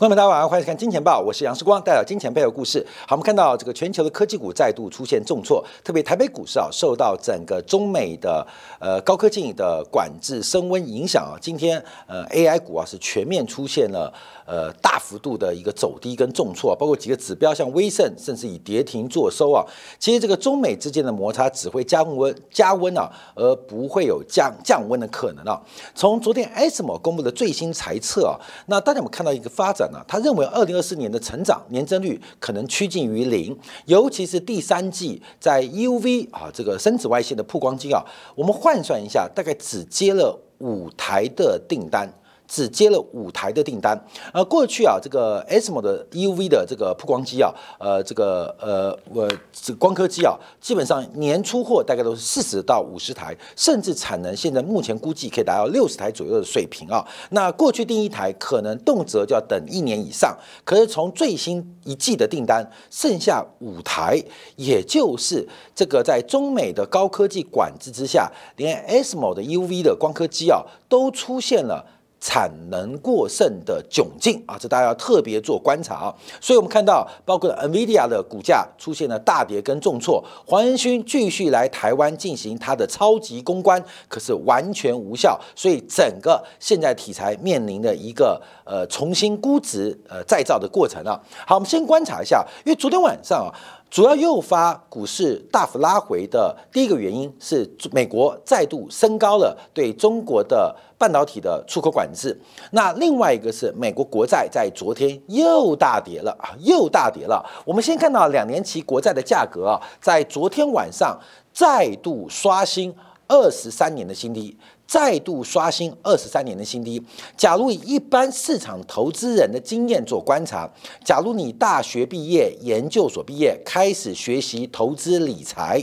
观众们，大家晚上好，欢迎看《金钱报》，我是杨世光，带来金钱背后故事。好，我们看到这个全球的科技股再度出现重挫，特别台北股市啊，受到整个中美的呃高科技的管制升温影响啊，今天呃 AI 股啊是全面出现了呃大幅度的一个走低跟重挫，包括几个指标像威盛甚至以跌停作收啊。其实这个中美之间的摩擦只会加温加温啊，而不会有降降温的可能啊。从昨天 ASMO 公布的最新财测啊，那大家有没有看到一个发展？他认为，二零二四年的成长年增率可能趋近于零，尤其是第三季在 UV 啊这个深紫外线的曝光机啊，我们换算一下，大概只接了五台的订单。只接了五台的订单，呃，过去啊，这个 ASML 的 UV 的这个曝光机啊，呃，这个呃，我这光刻机啊，基本上年出货大概都是四十到五十台，甚至产能现在目前估计可以达到六十台左右的水平啊。那过去订一台可能动辄就要等一年以上，可是从最新一季的订单剩下五台，也就是这个在中美的高科技管制之下，连 ASML 的 UV 的光刻机啊，都出现了。产能过剩的窘境啊，这大家要特别做观察啊。所以我们看到，包括 NVIDIA 的股价出现了大跌跟重挫，黄仁勋继续来台湾进行他的超级公关，可是完全无效。所以整个现在题材面临的一个呃重新估值呃再造的过程啊。好，我们先观察一下，因为昨天晚上啊。主要诱发股市大幅拉回的第一个原因是美国再度升高了对中国的半导体的出口管制。那另外一个是美国国债在昨天又大跌了啊，又大跌了。我们先看到两年期国债的价格啊，在昨天晚上再度刷新二十三年的新低。再度刷新二十三年的新低。假如以一般市场投资人的经验做观察，假如你大学毕业、研究所毕业，开始学习投资理财。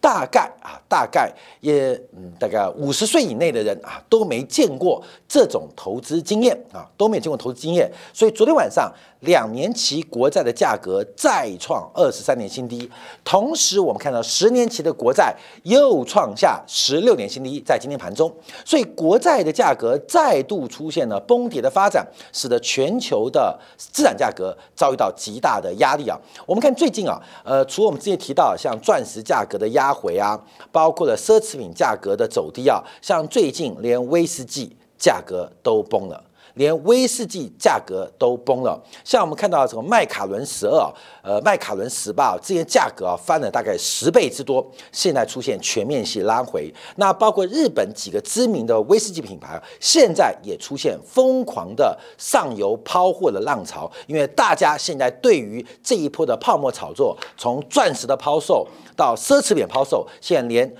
大概啊，大概也嗯，大概五十岁以内的人啊，都没见过这种投资经验啊，都没有见过投资经验。所以昨天晚上两年期国债的价格再创二十三年新低，同时我们看到十年期的国债又创下十六年新低，在今天盘中，所以国债的价格再度出现了崩跌的发展，使得全球的资产价格遭遇到极大的压力啊。我们看最近啊，呃，除了我们之前提到像钻石价格的压。回啊，包括了奢侈品价格的走低啊，像最近连威士忌价格都崩了，连威士忌价格都崩了。像我们看到这个麦卡伦十二，呃，麦卡伦十八，这些价格啊翻了大概十倍之多，现在出现全面性拉回。那包括日本几个知名的威士忌品牌，现在也出现疯狂的上游抛货的浪潮，因为大家现在对于这一波的泡沫炒作，从钻石的抛售。到奢侈品抛售，现在连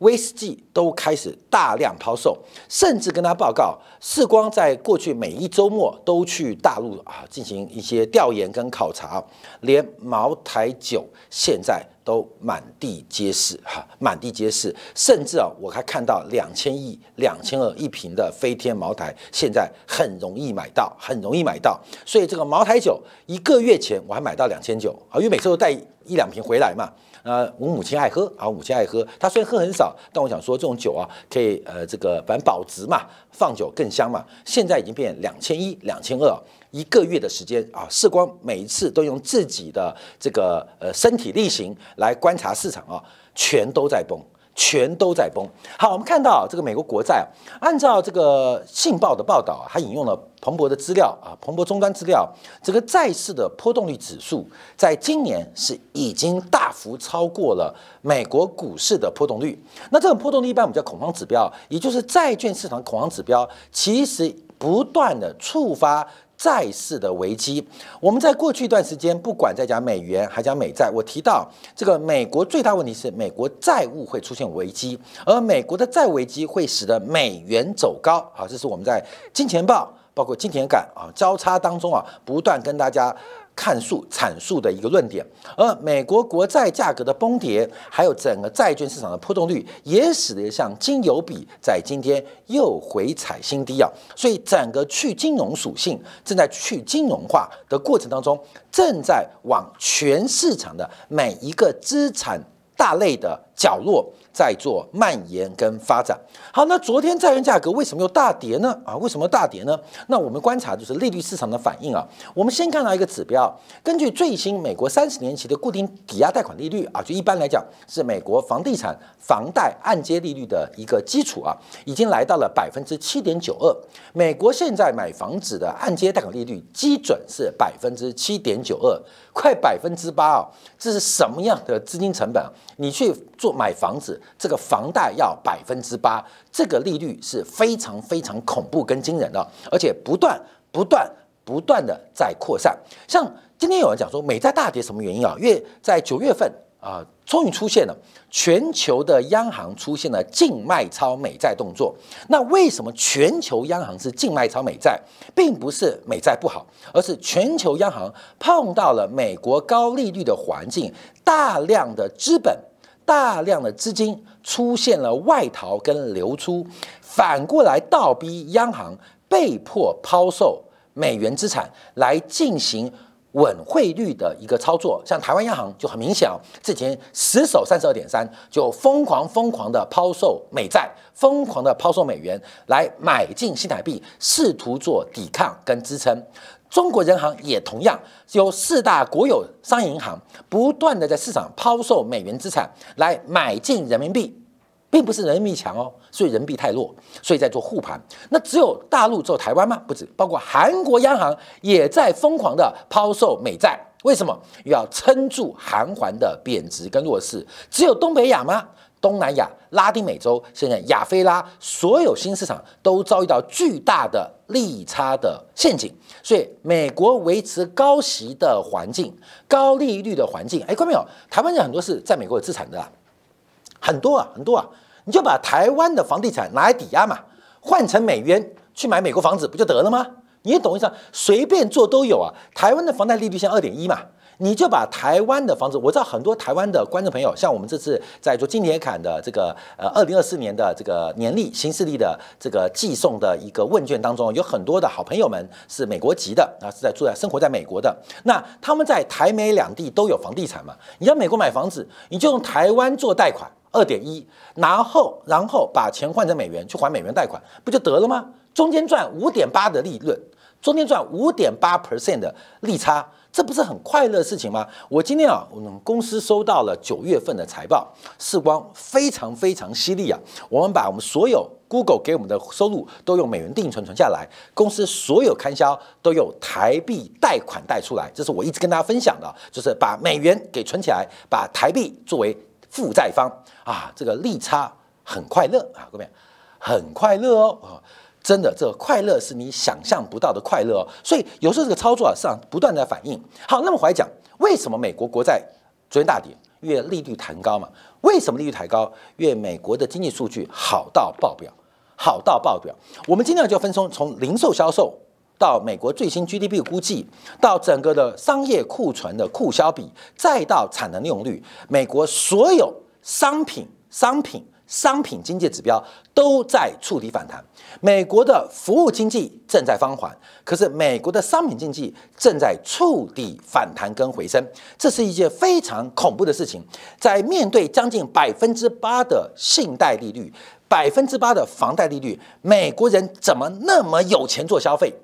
威士忌都开始大量抛售，甚至跟他报告，世光在过去每一周末都去大陆啊进行一些调研跟考察，连茅台酒现在都满地皆是哈，满地皆是，甚至啊我还看到两千亿、两千二一瓶的飞天茅台，现在很容易买到，很容易买到，所以这个茅台酒一个月前我还买到两千九啊，因为每次都带一两瓶回来嘛。呃，我母亲爱喝啊，母亲爱喝。她虽然喝很少，但我想说这种酒啊，可以呃，这个反正保值嘛，放酒更香嘛。现在已经变两千一、两千二，一个月的时间啊，世光每一次都用自己的这个呃身体力行来观察市场啊，全都在崩。全都在崩。好，我们看到这个美国国债，按照这个信报的报道啊，它引用了彭博的资料啊，彭博终端资料，这个债市的波动率指数在今年是已经大幅超过了美国股市的波动率。那这种波动率一般我们叫恐慌指标，也就是债券市场恐慌指标，其实不断的触发。债市的危机，我们在过去一段时间，不管在讲美元还讲美债，我提到这个美国最大问题是美国债务会出现危机，而美国的债危机会使得美元走高。好，这是我们在金钱报包括金钱感啊交叉当中啊，不断跟大家。阐述阐述的一个论点，而美国国债价格的崩跌，还有整个债券市场的波动率，也使得像金油比在今天又回踩新低啊！所以整个去金融属性正在去金融化的过程当中，正在往全市场的每一个资产大类的。角落在做蔓延跟发展。好，那昨天债券价格为什么又大跌呢？啊，为什么大跌呢？那我们观察就是利率市场的反应啊。我们先看到一个指标，根据最新美国三十年期的固定抵押贷款利率啊，就一般来讲是美国房地产房贷按揭利率的一个基础啊，已经来到了百分之七点九二。美国现在买房子的按揭贷款利率基准是百分之七点九二。快百分之八啊！这是什么样的资金成本啊？你去做买房子，这个房贷要百分之八，这个利率是非常非常恐怖跟惊人的，而且不断不断不断的在扩散。像今天有人讲说美债大跌什么原因啊？因为在九月份。啊，终于出现了，全球的央行出现了净卖超美债动作。那为什么全球央行是净卖超美债，并不是美债不好，而是全球央行碰到了美国高利率的环境，大量的资本、大量的资金出现了外逃跟流出，反过来倒逼央行被迫抛售美元资产来进行。稳汇率的一个操作，像台湾央行就很明显哦，之前死守三十二点三，就疯狂疯狂的抛售美债，疯狂的抛售美元来买进新台币，试图做抵抗跟支撑。中国人行也同样有四大国有商业银行不断的在市场抛售美元资产来买进人民币。并不是人民币强哦，所以人民币太弱，所以在做护盘。那只有大陆，只有台湾吗？不止，包括韩国央行也在疯狂的抛售美债。为什么？要撑住韩环的贬值跟弱势。只有东北亚吗？东南亚、拉丁美洲，现在亚非拉所有新市场都遭遇到巨大的利差的陷阱。所以美国维持高息的环境、高利率的环境。哎，看到没有？台湾人很多是在美国有资产的。很多啊，很多啊，你就把台湾的房地产拿来抵押嘛，换成美元去买美国房子不就得了吗？你懂意思，随便做都有啊。台湾的房贷利率现在二点一嘛，你就把台湾的房子，我知道很多台湾的观众朋友，像我们这次在做金铁坎的这个呃二零二四年的这个年历新势力的这个寄送的一个问卷当中，有很多的好朋友们是美国籍的啊，是在住在生活在美国的，那他们在台美两地都有房地产嘛，你在美国买房子，你就用台湾做贷款。二点一，然后然后把钱换成美元去还美元贷款，不就得了吗？中间赚五点八的利润，中间赚五点八 percent 的利差，这不是很快乐的事情吗？我今天啊，我们公司收到了九月份的财报，视光非常非常犀利啊！我们把我们所有 Google 给我们的收入都用美元定存存下来，公司所有刊销都用台币贷款贷出来，这是我一直跟大家分享的，就是把美元给存起来，把台币作为。负债方啊，这个利差很快乐啊，各位，很快乐哦，真的，这个快乐是你想象不到的快乐哦。所以有时候这个操作啊，市场不断在反应。好，那么回来讲，为什么美国国债昨天大跌？因为利率抬高嘛。为什么利率抬高？因为美国的经济数据好到爆表，好到爆表。我们今天就分从从零售销售。到美国最新 GDP 估计，到整个的商业库存的库销比，再到产能利用率，美国所有商品、商品、商品经济指标都在触底反弹。美国的服务经济正在放缓，可是美国的商品经济正在触底反弹跟回升，这是一件非常恐怖的事情。在面对将近百分之八的信贷利率、百分之八的房贷利率，美国人怎么那么有钱做消费？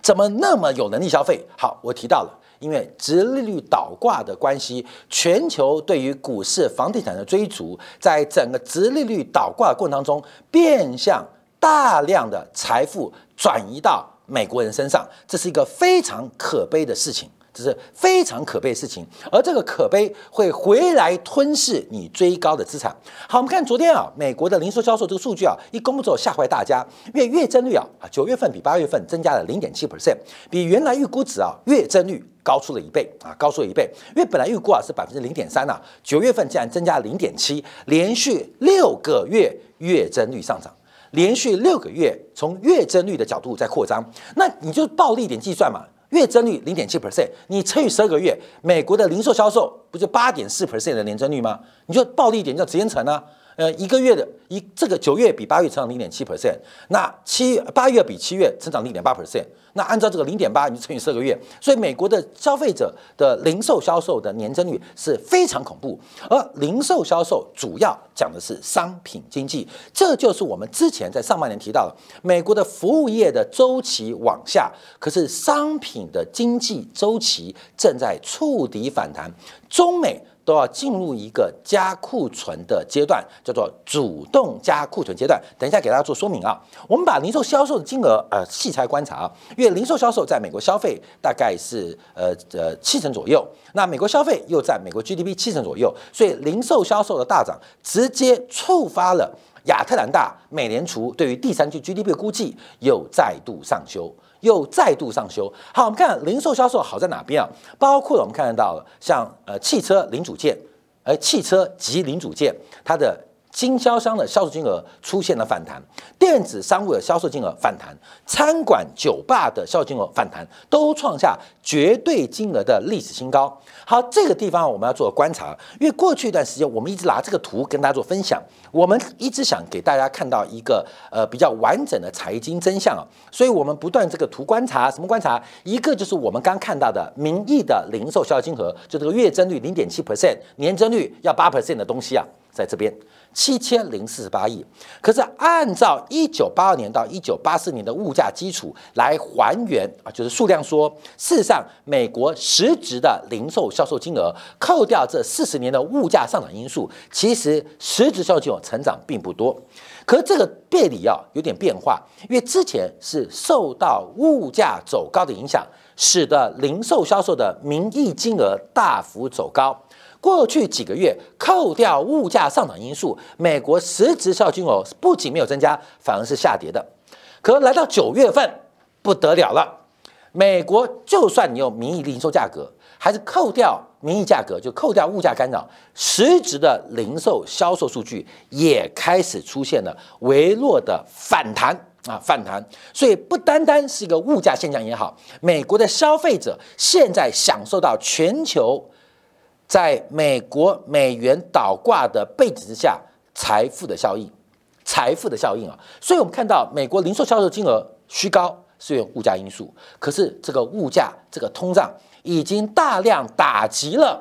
怎么那么有能力消费？好，我提到了，因为直利率倒挂的关系，全球对于股市、房地产的追逐，在整个直利率倒挂的过程当中，变相大量的财富转移到美国人身上，这是一个非常可悲的事情。这是非常可悲的事情，而这个可悲会回来吞噬你追高的资产。好，我们看昨天啊，美国的零售销售这个数据啊，一公布之后吓坏大家，因为月增率啊啊九月份比八月份增加了零点七 percent，比原来预估值啊月增率高出了一倍啊，高出了一倍。因为本来预估啊是百分之零点三呐，九月份竟然增加零点七，连续六个月月增率上涨，连续六个月从月增率的角度在扩张，那你就暴力一点计算嘛。月增率零点七 percent，你乘以十二个月，美国的零售销售不就八点四 percent 的年增率吗？你就暴利一点叫直接乘啊，呃，一个月的一这个九月比八月成长零点七 percent，那七八月比七月增长零点八 percent。那按照这个零点八，你乘以四个月，所以美国的消费者的零售销售的年增率是非常恐怖。而零售销售主要讲的是商品经济，这就是我们之前在上半年提到的，美国的服务业的周期往下，可是商品的经济周期正在触底反弹。中美。都要进入一个加库存的阶段，叫做主动加库存阶段。等一下给大家做说明啊。我们把零售销售的金额呃细拆观察啊，因为零售销售在美国消费大概是呃呃七成左右，那美国消费又在美国 GDP 七成左右，所以零售销售的大涨直接触发了亚特兰大美联储对于第三季 GDP 估计又再度上修。又再度上修。好，我们看零售销售好在哪边啊？包括我们看得到，像呃汽车零组件，而汽车及零组件它的经销商的销售金额出现了反弹，电子商务的销售金额反弹，餐馆酒吧的销售金额反弹，都创下绝对金额的历史新高。好，这个地方我们要做观察，因为过去一段时间我们一直拿这个图跟大家做分享，我们一直想给大家看到一个呃比较完整的财经真相啊，所以我们不断这个图观察，什么观察？一个就是我们刚看到的名义的零售销售金额，就这个月增率零点七 percent，年增率要八 percent 的东西啊，在这边。七千零四十八亿，可是按照一九八二年到一九八四年的物价基础来还原啊，就是数量说，事实上美国实质的零售销售金额扣掉这四十年的物价上涨因素，其实实质销售金额成长并不多。可这个背离啊有点变化，因为之前是受到物价走高的影响，使得零售销售的名义金额大幅走高。过去几个月，扣掉物价上涨因素，美国实质销售金额不仅没有增加，反而是下跌的。可来到九月份，不得了了。美国就算你有名义零售价格，还是扣掉名义价格，就扣掉物价干扰，实质的零售销售数据也开始出现了微弱的反弹啊，反弹。所以不单单是一个物价现象也好，美国的消费者现在享受到全球。在美国美元倒挂的背景之下，财富的效应，财富的效应啊，所以我们看到美国零售销售金额虚高是因为物价因素，可是这个物价这个通胀已经大量打击了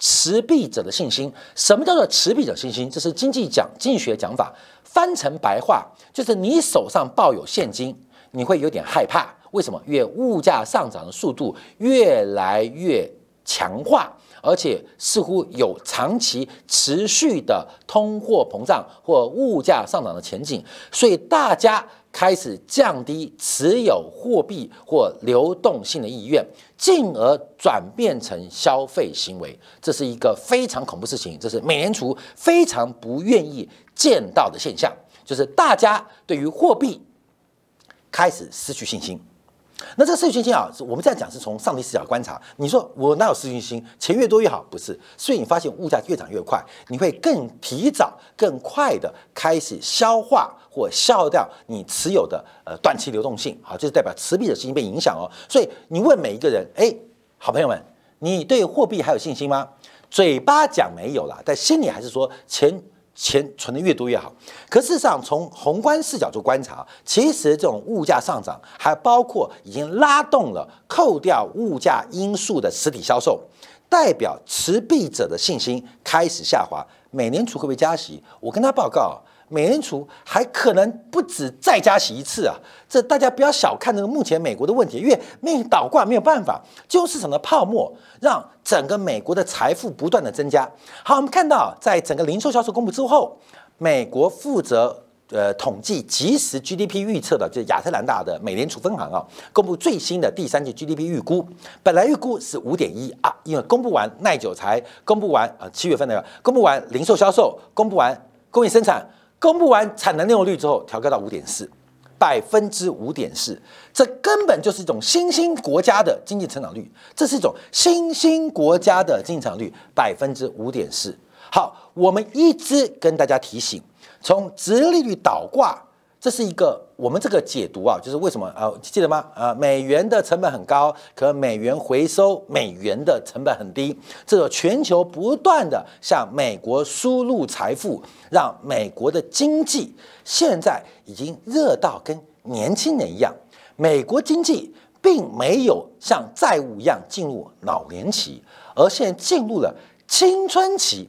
持币者的信心。什么叫做持币者信心？这是经济讲经济学讲法，翻成白话就是你手上抱有现金，你会有点害怕。为什么？越物价上涨的速度越来越强化。而且似乎有长期持续的通货膨胀或物价上涨的前景，所以大家开始降低持有货币或流动性的意愿，进而转变成消费行为。这是一个非常恐怖事情，这是美联储非常不愿意见到的现象，就是大家对于货币开始失去信心。那这个失去信心啊，我们这样讲是从上帝视角观察。你说我哪有失去信心？钱越多越好，不是？所以你发现物价越涨越快，你会更提早、更快的开始消化或消耗掉你持有的呃短期流动性。好，这是代表持币的信心被影响哦。所以你问每一个人，哎，好朋友们，你对货币还有信心吗？嘴巴讲没有了，但心里还是说钱。钱存的越多越好，可事实上，从宏观视角做观察，其实这种物价上涨，还包括已经拉动了扣掉物价因素的实体销售，代表持币者的信心开始下滑。美联储会不会加息？我跟他报告。美联储还可能不止再加息一次啊！这大家不要小看这个目前美国的问题，因为面倒挂没有办法，金融市场的泡沫让整个美国的财富不断的增加。好，我们看到在整个零售销售公布之后，美国负责呃统计即时 GDP 预测的，就亚特兰大的美联储分行啊，公布最新的第三季 GDP 预估，本来预估是五点一啊，因为公布完耐久才，公布完啊七月份那个，公布完零售销售，公布完工业生产。公布完产能利用率之后，调高到五点四，百分之五点四，这根本就是一种新兴国家的经济成长率，这是一种新兴国家的经济成长率，百分之五点四。好，我们一直跟大家提醒，从直利率倒挂这是一个我们这个解读啊，就是为什么啊？记得吗？啊，美元的成本很高，可美元回收美元的成本很低。这个全球不断的向美国输入财富，让美国的经济现在已经热到跟年轻人一样。美国经济并没有像债务一样进入老年期，而现在进入了青春期。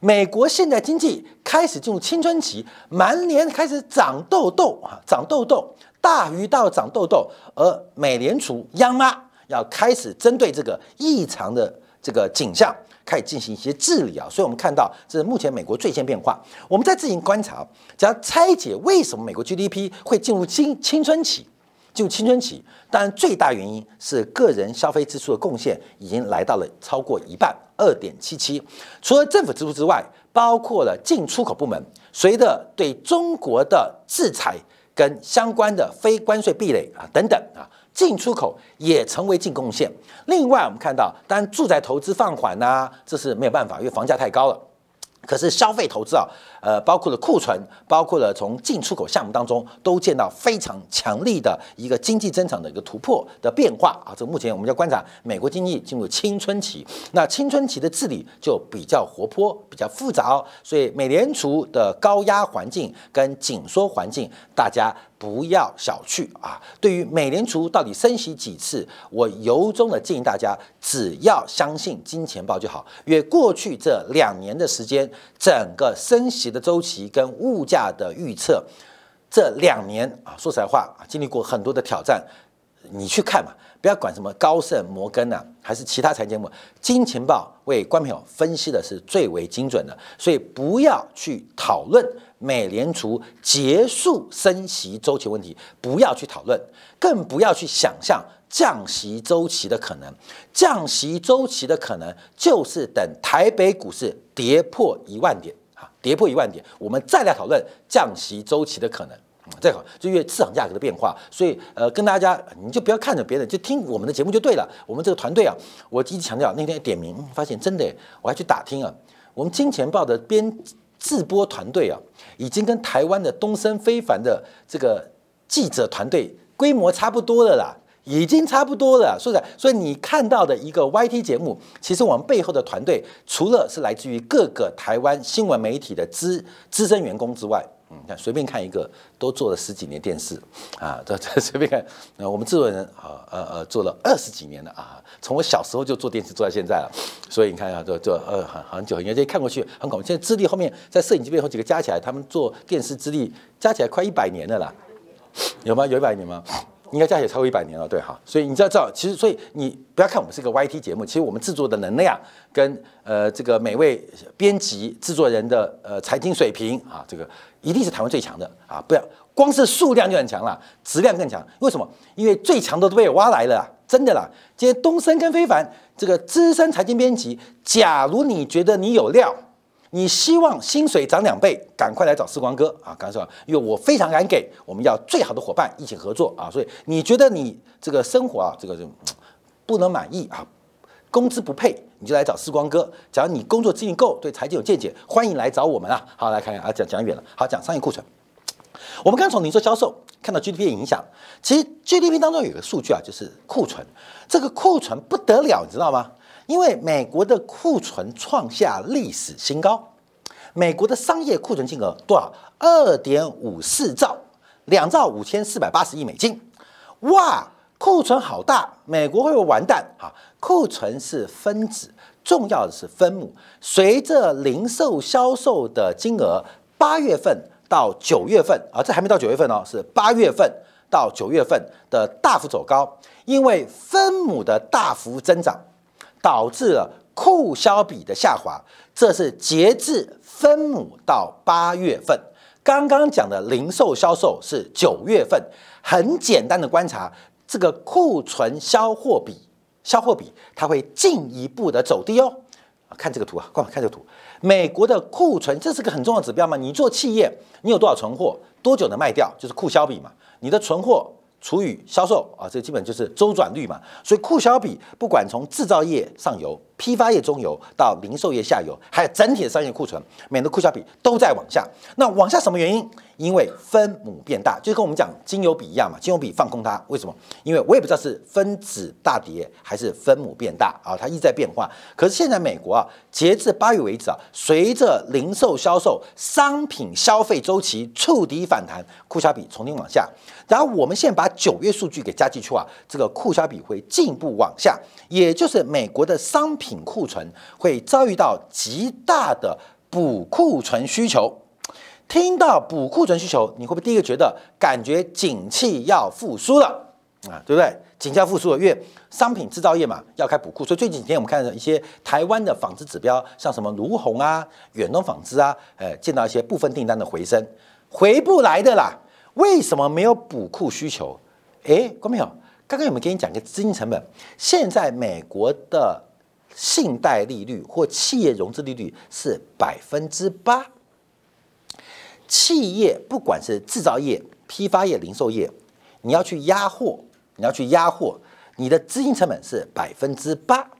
美国现在经济开始进入青春期，满脸开始长痘痘啊，长痘痘，大鱼大肉长痘痘，而美联储央妈要开始针对这个异常的这个景象，开始进行一些治理啊，所以我们看到这是目前美国最先变化。我们在自行观察，只要拆解为什么美国 GDP 会进入青青春期。进入青春期，当然最大原因是个人消费支出的贡献已经来到了超过一半，二点七七。除了政府支出之外，包括了进出口部门，随着对中国的制裁跟相关的非关税壁垒啊等等啊，进出口也成为净贡献。另外，我们看到，当然住宅投资放缓呐，这是没有办法，因为房价太高了。可是消费投资啊，呃，包括了库存，包括了从进出口项目当中，都见到非常强力的一个经济增长的一个突破的变化啊。这目前我们要观察美国经济进入青春期，那青春期的治理就比较活泼，比较复杂，所以美联储的高压环境跟紧缩环境，大家。不要小觑啊！对于美联储到底升息几次，我由衷的建议大家，只要相信金钱豹就好。因为过去这两年的时间，整个升息的周期跟物价的预测，这两年啊，说实在话啊，经历过很多的挑战。你去看嘛，不要管什么高盛、摩根呐，还是其他财经节目，金钱豹为观众朋友分析的是最为精准的，所以不要去讨论。美联储结束升息周期问题，不要去讨论，更不要去想象降息周期的可能。降息周期的可能就是等台北股市跌破一万点跌破一万点，我们再来讨论降息周期的可能。再好，就因为市场价格的变化，所以呃，跟大家你就不要看着别人，就听我们的节目就对了。我们这个团队啊，我一直强调，那天点名发现真的，我还去打听啊，我们金钱豹的编。自播团队啊，已经跟台湾的东森非凡的这个记者团队规模差不多了啦，已经差不多了。说实在，所以你看到的一个 YT 节目，其实我们背后的团队，除了是来自于各个台湾新闻媒体的资资深员工之外。嗯，看随便看一个，都做了十几年电视啊，这这随便看。那我们制作人啊，呃呃，做了二十几年了啊，从我小时候就做电视做到现在了。所以你看啊，做做呃很很久，人家看过去很恐怖。现在资历后面在摄影机背后几个加起来，他们做电视资历加起来快一百年了啦，有吗？有一百年吗？应该加起来超过一百年了，对哈，所以你知道，知道，其实，所以你不要看我们是个 YT 节目，其实我们制作的能量跟呃这个每位编辑、制作人的呃财经水平啊，这个一定是台湾最强的啊！不要光是数量就很强了，质量更强。为什么？因为最强的都被我挖来了，真的啦。今天东升跟非凡这个资深财经编辑，假如你觉得你有料。你希望薪水涨两倍，赶快来找时光哥啊！赶快说，因为我非常敢给，我们要最好的伙伴一起合作啊！所以你觉得你这个生活啊，这个就不能满意啊，工资不配，你就来找时光哥。假如你工作资历够，对财经有见解，欢迎来找我们啊！好，来看看啊，讲讲远了，好讲商业库存。我们刚从零售销售看到 GDP 的影响，其实 GDP 当中有个数据啊，就是库存，这个库存不得了，你知道吗？因为美国的库存创下历史新高，美国的商业库存金额多少？二点五四兆，两兆五千四百八十亿美金。哇，库存好大！美国会不会完蛋？哈，库存是分子，重要的是分母。随着零售销售的金额，八月份到九月份啊，这还没到九月份哦，是八月份到九月份的大幅走高，因为分母的大幅增长。导致了库销比的下滑，这是截至分母到八月份。刚刚讲的零售销售是九月份，很简单的观察，这个库存销货比，销货比它会进一步的走低哦。看这个图啊，快看这个图，美国的库存这是个很重要的指标嘛？你做企业，你有多少存货，多久能卖掉，就是库销比嘛？你的存货。除以销售啊，这基本就是周转率嘛。所以库销比不管从制造业上游批发业中游到零售业下游，还有整体的商业库存，每年的库销比都在往下。那往下什么原因？因为分母变大，就跟我们讲金油比一样嘛。金油比放空它，为什么？因为我也不知道是分子大跌还是分母变大啊，它一直在变化。可是现在美国啊，截至八月为止啊，随着零售销售、商品消费周期触底反弹，库销比重新往下。然后我们现在把九月数据给加进去啊，这个库销比会进一步往下，也就是美国的商品品库存会遭遇到极大的补库存需求。听到补库存需求，你会不会第一个觉得感觉景气要复苏了啊？对不对？景气要复苏了，因为商品制造业嘛要开补库，所以最近几天我们看到一些台湾的纺织指标，像什么卢红啊、远东纺织啊，呃，见到一些部分订单的回升，回不来的啦。为什么没有补库需求？哎，观众朋友，刚刚有没有给你讲个资金成本？现在美国的信贷利率或企业融资利率是百分之八。企业不管是制造业、批发业、零售业，你要去压货，你要去压货，你的资金成本是百分之八，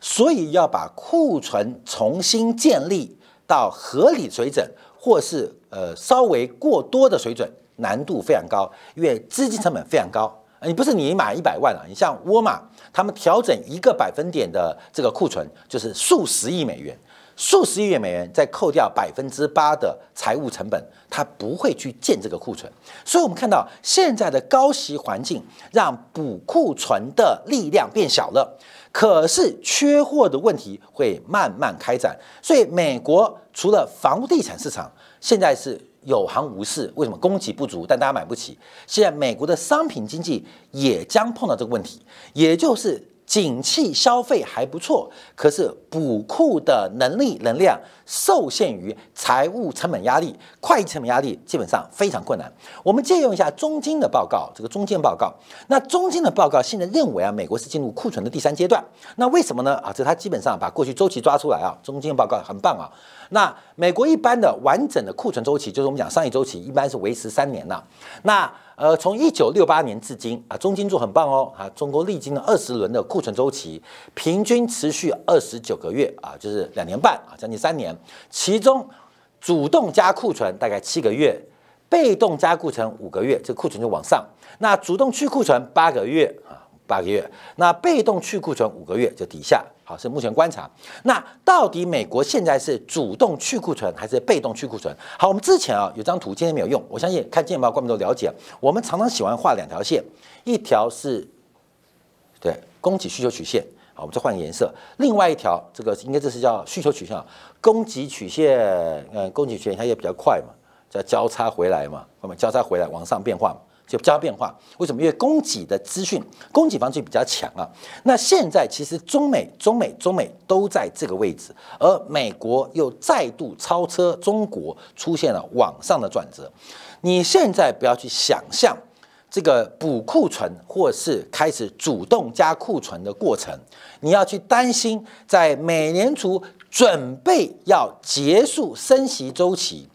所以要把库存重新建立到合理水准，或是呃稍微过多的水准，难度非常高，因为资金成本非常高。你不是你买一百万啊，你像沃尔玛，他们调整一个百分点的这个库存，就是数十亿美元。数十亿美元，再扣掉百分之八的财务成本，它不会去建这个库存。所以，我们看到现在的高息环境，让补库存的力量变小了。可是，缺货的问题会慢慢开展。所以，美国除了房地产市场现在是有行无市，为什么供给不足，但大家买不起？现在美国的商品经济也将碰到这个问题，也就是。景气消费还不错，可是补库的能力能量受限于财务成本压力、会计成本压力，基本上非常困难。我们借用一下中金的报告，这个中金报告，那中金的报告现在认为啊，美国是进入库存的第三阶段。那为什么呢？啊，这他基本上把过去周期抓出来啊，中金报告很棒啊。那美国一般的完整的库存周期，就是我们讲上一周期，一般是维持三年了。那呃，从一九六八年至今啊，中金做很棒哦啊，中国历经了二十轮的库存周期，平均持续二十九个月啊，就是两年半啊，将近三年。其中主动加库存大概七个月，被动加库存五个月，这库存就往上。那主动去库存八个月啊，八个月。那被动去库存五个月就底下。好，是目前观察。那到底美国现在是主动去库存还是被动去库存？好，我们之前啊有张图，今天没有用。我相信看见报观众都了解。我们常常喜欢画两条线，一条是对供给需求曲线。好，我们再换个颜色。另外一条，这个应该这是叫需求曲线，供给曲线。嗯，供给曲线它也比较快嘛，叫交叉回来嘛，我们交叉回来往上变化嘛。就加变化，为什么？因为供给的资讯，供给方式比较强啊。那现在其实中美、中美、中美都在这个位置，而美国又再度超车中国，出现了往上的转折。你现在不要去想象这个补库存或是开始主动加库存的过程，你要去担心，在美联储准备要结束升息周期，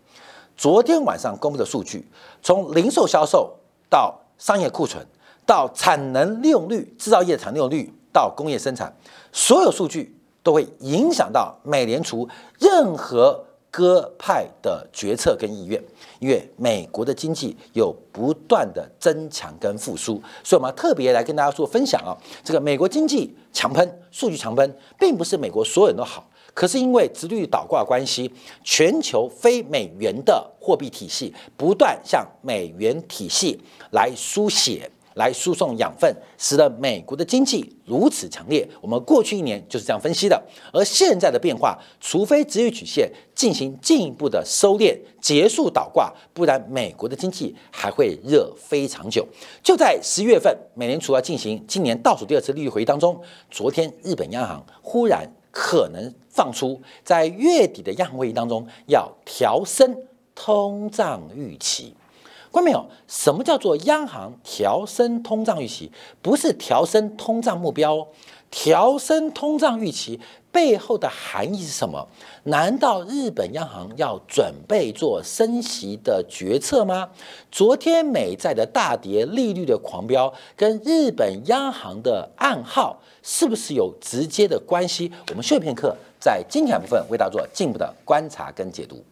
昨天晚上公布的数据，从零售销售。到商业库存，到产能利用率、制造业产利用率，到工业生产，所有数据都会影响到美联储任何鸽派的决策跟意愿。因为美国的经济有不断的增强跟复苏，所以我们特别来跟大家做分享啊。这个美国经济强喷，数据强喷，并不是美国所有人都好。可是因为直率倒挂关系，全球非美元的货币体系不断向美元体系来输血、来输送养分，使得美国的经济如此强烈。我们过去一年就是这样分析的。而现在的变化，除非直率曲线进行进一步的收敛、结束倒挂，不然美国的经济还会热非常久。就在十一月份，美联储要进行今年倒数第二次利率会议当中，昨天日本央行忽然可能。放出在月底的央行会议当中要调升通胀预期，关没有？什么叫做央行调升通胀预期？不是调升通胀目标，调升通胀预期背后的含义是什么？难道日本央行要准备做升息的决策吗？昨天美债的大跌、利率的狂飙，跟日本央行的暗号是不是有直接的关系？我们休片刻，在精彩部分为大家做进一步的观察跟解读。